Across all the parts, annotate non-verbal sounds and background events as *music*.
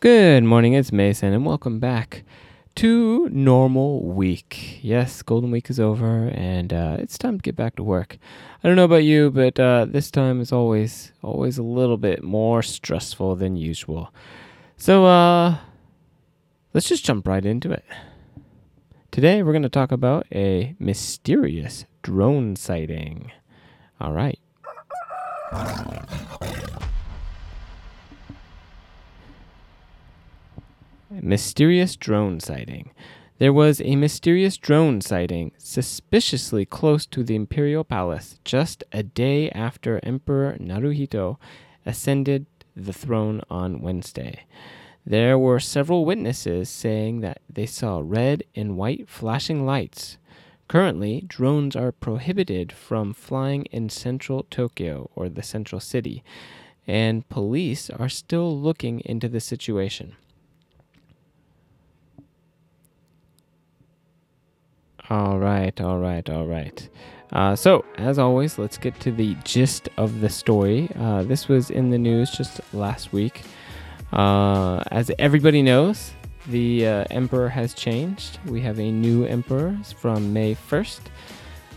Good morning, it's Mason, and welcome back to Normal Week. Yes, Golden Week is over, and uh, it's time to get back to work. I don't know about you, but uh, this time is always always a little bit more stressful than usual. So, uh, let's just jump right into it. Today, we're going to talk about a mysterious drone sighting. All right. Mysterious drone sighting. There was a mysterious drone sighting suspiciously close to the imperial palace just a day after Emperor Naruhito ascended the throne on Wednesday. There were several witnesses saying that they saw red and white flashing lights. Currently, drones are prohibited from flying in central Tokyo or the central city, and police are still looking into the situation. All right, all right, all right. Uh, so, as always, let's get to the gist of the story. Uh, this was in the news just last week. Uh, as everybody knows, the uh, emperor has changed. We have a new emperor from May 1st,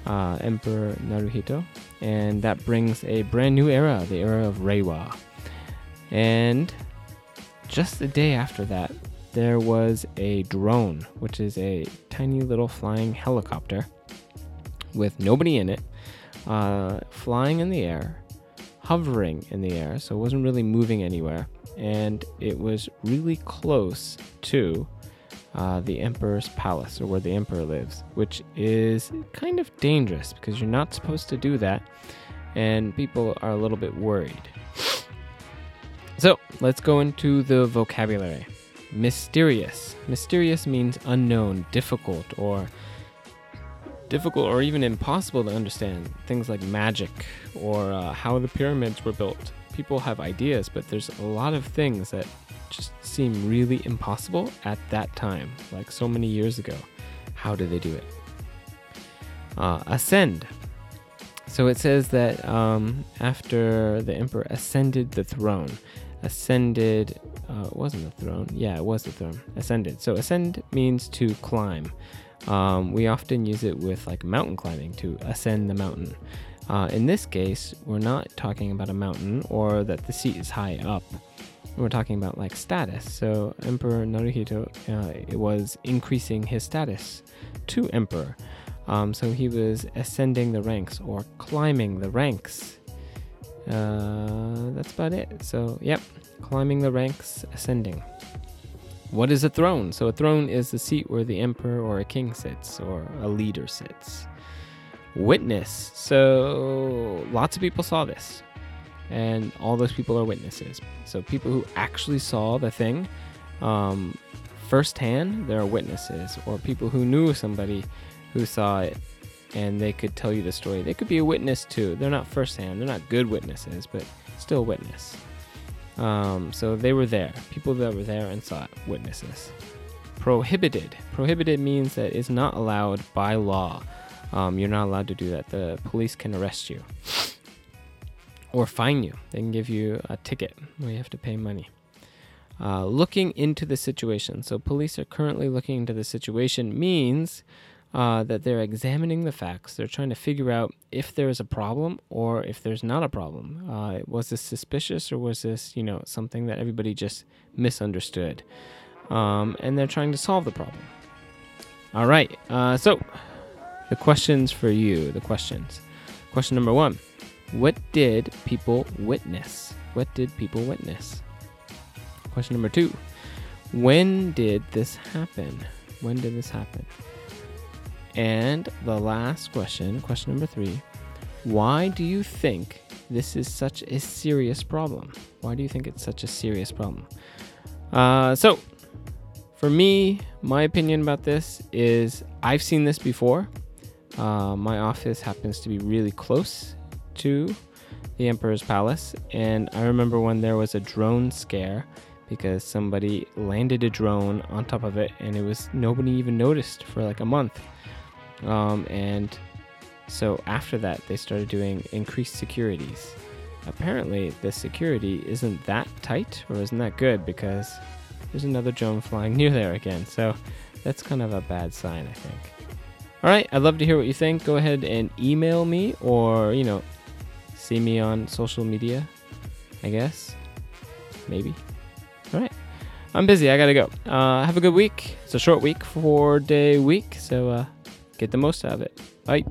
uh, Emperor Naruhito, and that brings a brand new era, the era of Reiwa. And just the day after that, there was a drone, which is a tiny little flying helicopter with nobody in it, uh, flying in the air, hovering in the air, so it wasn't really moving anywhere, and it was really close to uh, the emperor's palace, or where the emperor lives, which is kind of dangerous because you're not supposed to do that, and people are a little bit worried. So let's go into the vocabulary. Mysterious. Mysterious means unknown, difficult, or difficult or even impossible to understand. Things like magic or uh, how the pyramids were built. People have ideas, but there's a lot of things that just seem really impossible at that time, like so many years ago. How did they do it? Uh, ascend. So it says that um, after the emperor ascended the throne, ascended uh, it wasn't the throne. Yeah, it was the throne. Ascended. So ascend means to climb. Um, we often use it with like mountain climbing to ascend the mountain. Uh, in this case, we're not talking about a mountain or that the seat is high up. We're talking about like status. So Emperor Naruhito uh, was increasing his status to emperor. Um, so he was ascending the ranks or climbing the ranks. Uh, that's about it. So, yep, climbing the ranks, ascending. What is a throne? So, a throne is the seat where the emperor or a king sits or a leader sits. Witness. So, lots of people saw this, and all those people are witnesses. So, people who actually saw the thing um, firsthand, there are witnesses, or people who knew somebody who saw it and they could tell you the story. They could be a witness too. They're not firsthand, they're not good witnesses, but still a witness. Um, so they were there. People that were there and saw it, witnesses. Prohibited. Prohibited means that it's not allowed by law. Um, you're not allowed to do that. The police can arrest you or fine you. They can give you a ticket where you have to pay money. Uh, looking into the situation. So, police are currently looking into the situation means uh, that they're examining the facts. They're trying to figure out if there is a problem or if there's not a problem. Uh, was this suspicious or was this, you know, something that everybody just misunderstood? Um, and they're trying to solve the problem. All right. Uh, so, the questions for you. The questions. Question number one What did people witness? What did people witness? Question number two When did this happen? When did this happen? And the last question, question number three Why do you think this is such a serious problem? Why do you think it's such a serious problem? Uh, so, for me, my opinion about this is I've seen this before. Uh, my office happens to be really close to the Emperor's Palace, and I remember when there was a drone scare because somebody landed a drone on top of it and it was nobody even noticed for like a month. Um, and so after that, they started doing increased securities. Apparently, the security isn't that tight or isn't that good because there's another drone flying *laughs* near there again. So that's kind of a bad sign, I think. All right, I'd love to hear what you think. Go ahead and email me or, you know, see me on social media, I guess. Maybe. All right. I'm busy. I got to go. Uh, have a good week. It's a short week, four day week. So uh, get the most out of it. Bye.